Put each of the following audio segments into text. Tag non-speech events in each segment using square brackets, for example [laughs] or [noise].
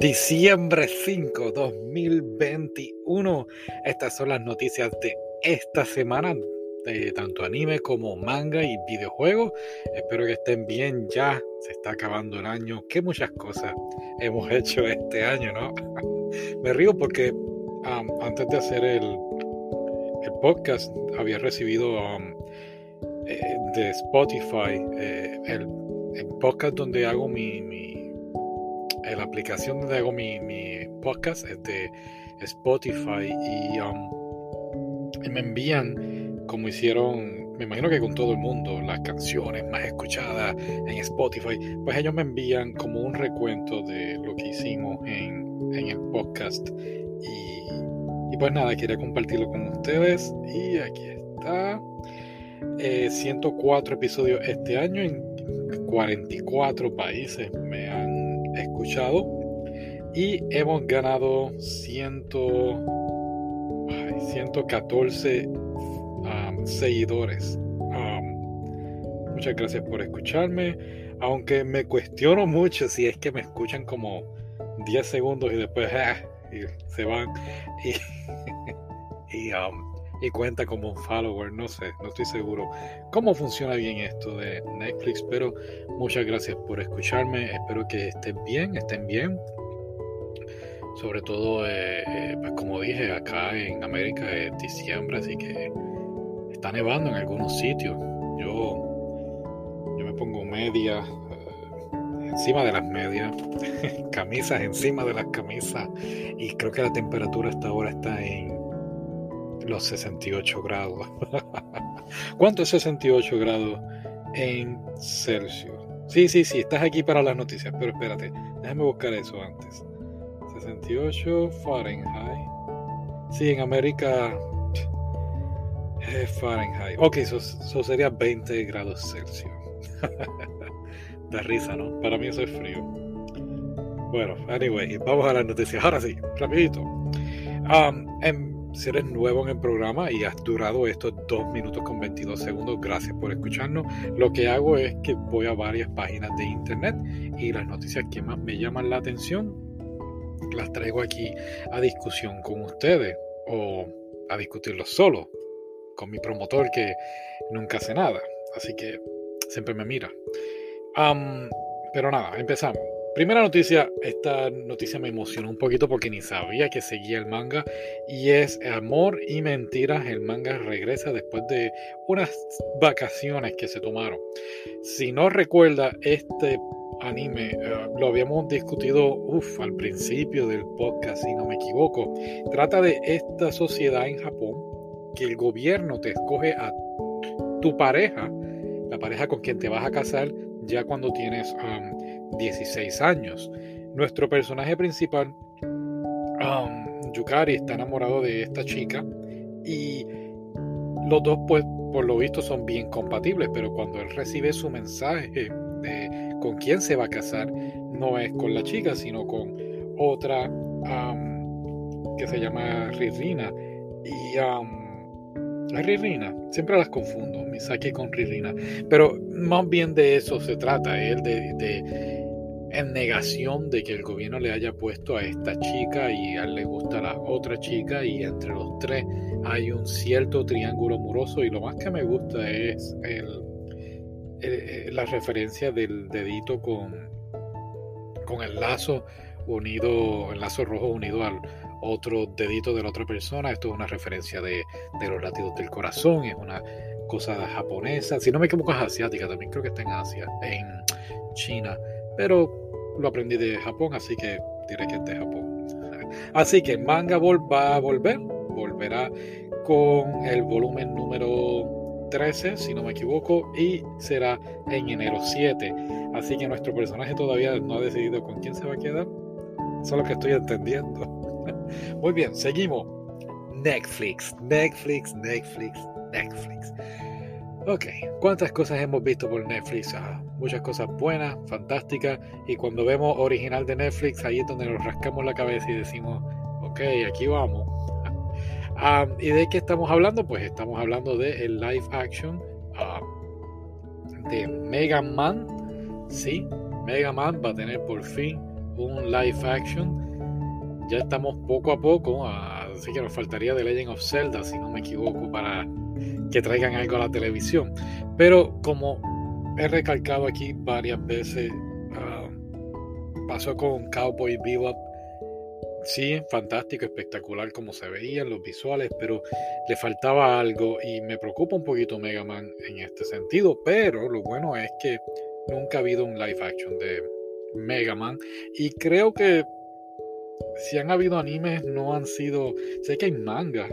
Diciembre 5, 2021. Estas son las noticias de esta semana de tanto anime como manga y videojuegos. Espero que estén bien ya. Se está acabando el año. Qué muchas cosas hemos hecho este año, ¿no? [laughs] Me río porque antes de hacer el, el podcast había recibido eh, de Spotify eh, el, podcast donde hago mi la aplicación donde hago mi, podcast es de Spotify um, y, me envían, como hicieron, me imagino que con todo el mundo, las canciones más escuchadas en Spotify, pues ellos me envían como un recuento de lo que hicimos en, el podcast. Y, pues nada, quería compartirlo con ustedes. Y aquí está. 104 eh, episodios este año en 44 países me han y hemos ganado 100, 114 um, seguidores. Um, muchas gracias por escucharme, aunque me cuestiono mucho si es que me escuchan como 10 segundos y después [laughs] ah, se van. [laughs] Um, y cuenta como un follower, no sé, no estoy seguro cómo funciona bien esto de Netflix, pero muchas gracias por escucharme, espero que estén bien, estén bien. Sobre todo, eh, eh, pues como dije, acá en América es diciembre, así que está nevando en algunos sitios. Yo, yo me pongo media eh, encima de las medias, [laughs] camisas encima de las camisas, y creo que la temperatura hasta ahora está en los 68 grados. ¿Cuánto es 68 grados en Celsius? Sí, sí, sí, estás aquí para las noticias, pero espérate, déjame buscar eso antes. 68 Fahrenheit. Sí, en América es Fahrenheit. Ok, eso, sería 20 grados Celsius. [laughs] da risa, ¿no? Para mí eso es frío. Bueno, anyway, vamos a las noticias. Ahora sí, rapidito. Um, en si eres nuevo en el programa y has durado estos 2 minutos con 22 segundos, gracias por escucharnos. Lo que hago es que voy a varias páginas de internet y las noticias que más me llaman la atención las traigo aquí a discusión con ustedes o a discutirlo solo con mi promotor que nunca hace nada. Así que siempre me mira. pero nada, empezamos. Primera noticia, esta noticia me emocionó un poquito porque ni sabía que seguía el manga y es Amor y Mentiras. El manga regresa después de unas vacaciones que se tomaron. Si no recuerda, este anime eh, lo habíamos discutido al principio del podcast, si no me equivoco. Trata de esta sociedad en Japón que el gobierno te escoge a tu pareja, la pareja con quien te vas a casar ya cuando tienes 16 años. Nuestro personaje principal, um, Yukari, está enamorado de esta chica y los dos, pues, por lo visto, son bien compatibles, pero cuando él recibe su mensaje de con quién se va a casar, no es con la chica, sino con otra um, que se llama Ririna. Y um, Ririna, siempre las confundo, Misaki con Ririna, pero más bien de eso se trata, él de en negación de que el gobierno le haya puesto a esta chica y a él le gusta a la otra chica y entre los tres hay un cierto triángulo amoroso y lo más que me gusta es el, la referencia del dedito con, con el lazo unido, el lazo rojo unido al otro dedito de la otra persona. Esto es una referencia de, de los latidos del corazón, es una cosa japonesa. Si no me equivoco es asiática, también creo que está en Asia, en China. Pero lo aprendí de Japón, así que diré que es de Japón. [laughs] Así que Manga Ball va a volver, volverá con el volumen número 13, si no me equivoco, y será en enero 7. Así que nuestro personaje todavía no ha decidido con quién se va a quedar. Eso es lo que estoy entendiendo. [laughs] Muy bien, seguimos. Netflix, Netflix, Netflix, Netflix. Ok, ¿cuántas cosas hemos visto por Netflix? Ah, muchas cosas buenas, fantásticas, y cuando vemos original de Netflix, ahí es donde nos rascamos la cabeza y decimos, ok, aquí vamos. [laughs] Ah, ¿Y de qué estamos hablando? Pues estamos hablando de el live action ah, de Mega Man. Sí, Mega Man va a tener por fin un live action. Ya estamos poco a poco, así que nos faltaría The Legend of Zelda, si no me equivoco, para que traigan algo a la televisión. Pero como he recalcado aquí varias veces, ah, pasó con Cowboy Bebop. Sí, fantástico, espectacular como se veían los visuales, pero le faltaba algo y me preocupa un poquito Mega Man en este sentido. Pero lo bueno es que nunca ha habido un live action de Mega Man y creo que si han habido animes no han sido, sé que hay manga,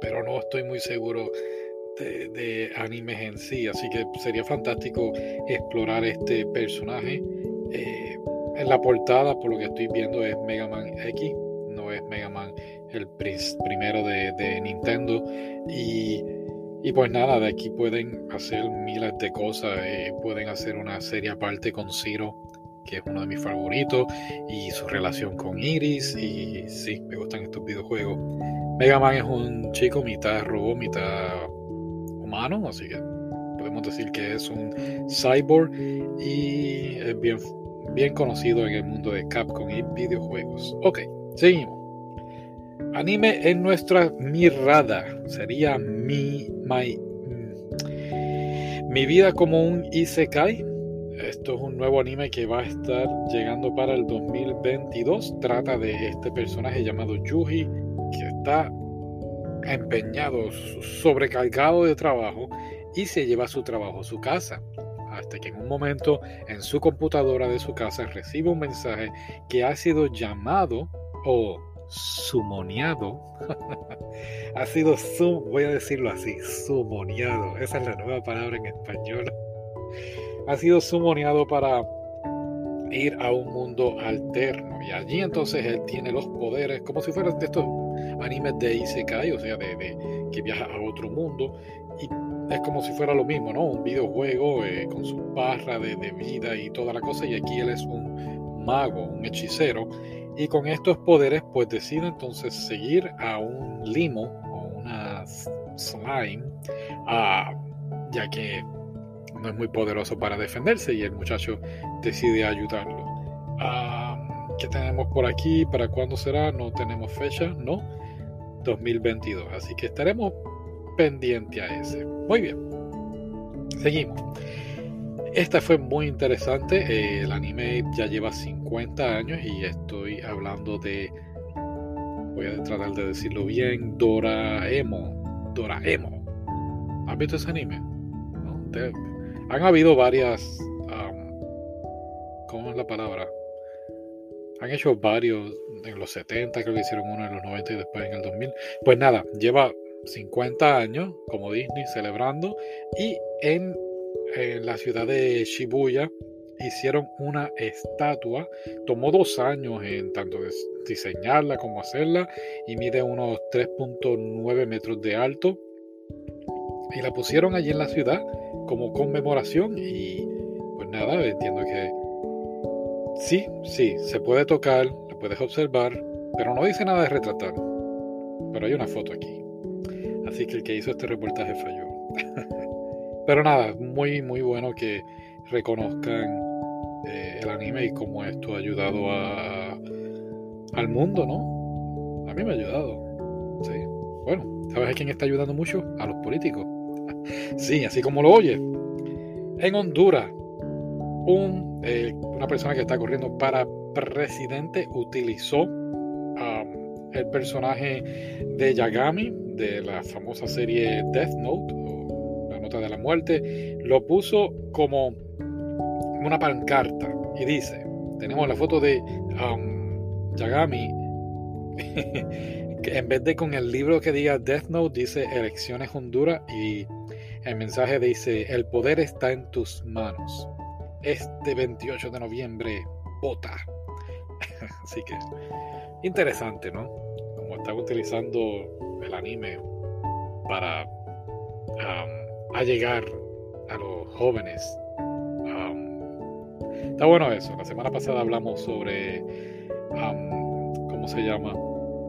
pero no estoy muy seguro de, animes en sí, así que sería fantástico explorar este personaje. Eh, en la portada, por lo que estoy viendo, es Mega Man X, no es Mega Man el primero de, Nintendo. Y, pues nada, de aquí pueden hacer miles de cosas. Eh, pueden hacer una serie aparte con Zero, que es uno de mis favoritos, y su relación con Iris. Y sí, me gustan estos videojuegos. Mega Man es un chico mitad robot, mitad humano, así que podemos decir que es un cyborg y es bien, bien conocido en el mundo de Capcom y videojuegos. Ok, seguimos. Anime en nuestra mirada sería mi, my, mi vida como un Isekai. Esto es un nuevo anime que va a estar llegando para el 2022. Trata de este personaje llamado Yuji que está empeñado, sobrecargado de trabajo y se lleva su trabajo a su casa. Hasta que en un momento en su computadora de su casa recibe un mensaje que ha sido llamado o sumoniado. [laughs] ha sido, sum, voy a decirlo así, sumoniado. Esa es la nueva palabra en español. ha sido sumoniado para ir a un mundo alterno. Y allí entonces él tiene los poderes, como si fueran de estos animes de Isekai, o sea, de, que viaja a otro mundo. Y es como si fuera lo mismo, ¿no? Un videojuego eh, con su barra de, vida y toda la cosa. Y aquí él es un mago, un hechicero. Y con estos poderes, pues decide entonces seguir a un limo o una slime, ya que no es muy poderoso para defenderse y el muchacho decide ayudarlo. Ah, ¿Qué tenemos por aquí? ¿Para cuándo será? No tenemos fecha, ¿no? 2022. Así que estaremos pendientes a ese. Muy bien. Seguimos. Esta fue muy interesante. el anime ya lleva 50 años y estoy hablando de. Voy a tratar de decirlo bien. Doraemon. Doraemon. ¿Has visto ese anime? han habido varias. ¿Cómo es la palabra? Han hecho varios en los 70, creo que hicieron uno en los 90 y después en el 2000. Pues nada, lleva 50 años como Disney celebrando y en, la ciudad de Shibuya hicieron una estatua. Tomó dos años en tanto diseñarla como hacerla y mide unos 3.9 metros de alto. Y la pusieron allí en la ciudad como conmemoración y pues nada, entiendo que sí, sí, se puede tocar, lo puedes observar, pero no dice nada de retratar. Pero hay una foto aquí. Así que el que hizo este reportaje falló. [laughs] pero nada, muy, muy bueno que reconozcan eh, el anime y cómo esto ha ayudado a, al mundo, ¿no? A mí me ha ayudado. Sí. Bueno, ¿sabes a quién está ayudando mucho? A los políticos. [laughs] Sí, así como lo oye. En Honduras, un, eh, una persona que está corriendo para presidente utilizó um, el personaje de Yagami de la famosa serie Death Note, la nota de la muerte, lo puso como una pancarta y dice, tenemos la foto de um, Yagami [laughs] en vez de con el libro que diga Death Note, dice Elecciones Honduras y el mensaje dice, el poder está en tus manos. Este 28 de noviembre, vota. [laughs] Así que, interesante, ¿no? Como están utilizando el anime para um, llegar a los jóvenes. Está bueno eso. La semana pasada hablamos sobre, ¿cómo se llama?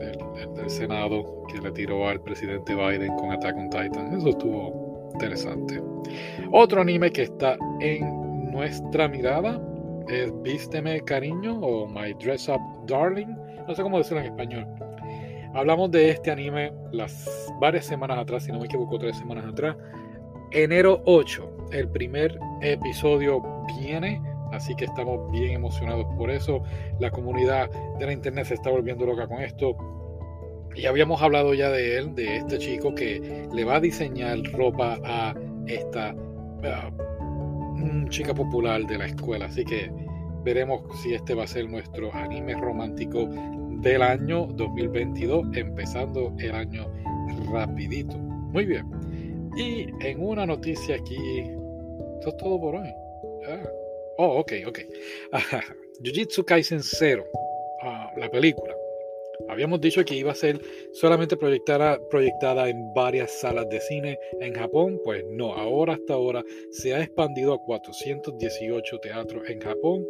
El, del Senado que retiró al presidente Biden con Attack on Titan. Eso estuvo interesante. Otro anime que está en nuestra mirada es Vísteme Cariño o My Dress Up Darling, no sé cómo decirlo en español. Hablamos de este anime las varias semanas atrás, si no me equivoco, tres semanas atrás. Enero 8, el primer episodio viene, así que estamos bien emocionados por eso. La comunidad de la internet se está volviendo loca con esto. Y habíamos hablado ya de él, de este chico que le va a diseñar ropa a esta chica popular de la escuela. Así que veremos si este va a ser nuestro anime romántico del año 2022, empezando el año rapidito. Muy bien. Y en una noticia aquí, esto es todo por hoy. Ah. Oh, ok, ok. [laughs] Jujutsu Kaisen 0, ah, la película. Habíamos dicho que iba a ser solamente proyectada, en varias salas de cine en Japón, pues no, ahora hasta ahora se ha expandido a 418 teatros en Japón.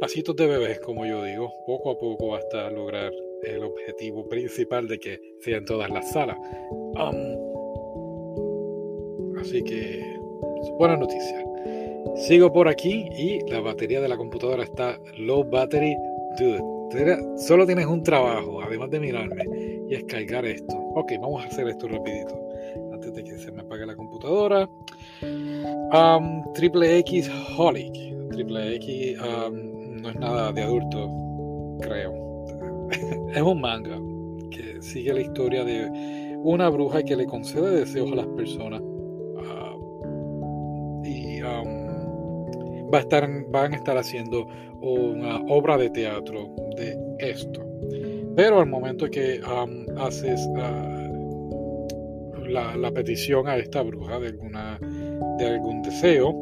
Pasitos de bebés, como yo digo, poco a poco hasta lograr el objetivo principal de que sean todas las salas. así que, buena noticia. Sigo por aquí y la batería de la computadora está low battery. Dude, solo tienes un trabajo, además de mirarme, y es cargar esto. Ok, vamos a hacer esto rapidito, antes de que se me apague la computadora. Um, triple X Holic. Triple X um, no es nada de adulto, creo. [laughs] es un manga que sigue la historia de una bruja que le concede deseos a las personas. Va a estar, van a estar haciendo una obra de teatro de esto. Pero al momento que haces ah, la, petición a esta bruja de, alguna, de algún deseo,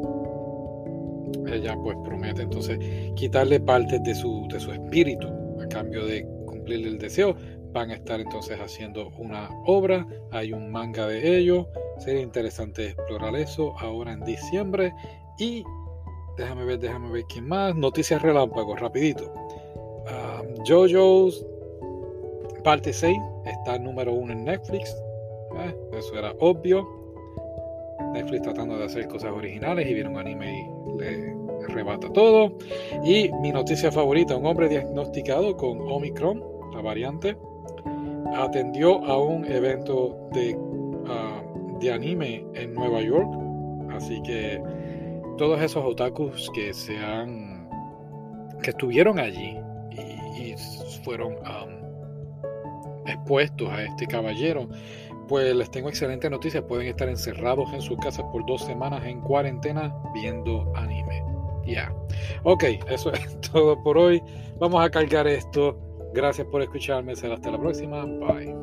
ella pues promete entonces quitarle partes de su, de su espíritu a cambio de cumplir el deseo. Van a estar entonces haciendo una obra, hay un manga de ello, sería interesante explorar eso ahora en diciembre y Déjame ver, déjame ver quién más. Noticias relámpagos, rapidito. JoJo's parte 6 está número 1 en Netflix. Eh, eso era obvio. Netflix tratando de hacer cosas originales y viene un anime y le arrebata todo. Y mi noticia favorita, un hombre diagnosticado con Omicron, la variante, atendió a un evento de, ah, de anime en Nueva York. Así que todos esos otakus que se han que estuvieron allí y, fueron um, expuestos a este caballero pues les tengo excelente noticia. Pueden estar encerrados en sus casas por dos semanas en cuarentena viendo anime. Ya. Ok eso [laughs] es todo por hoy. Vamos a cargar esto. Gracias por escucharme. Será hasta la próxima. Bye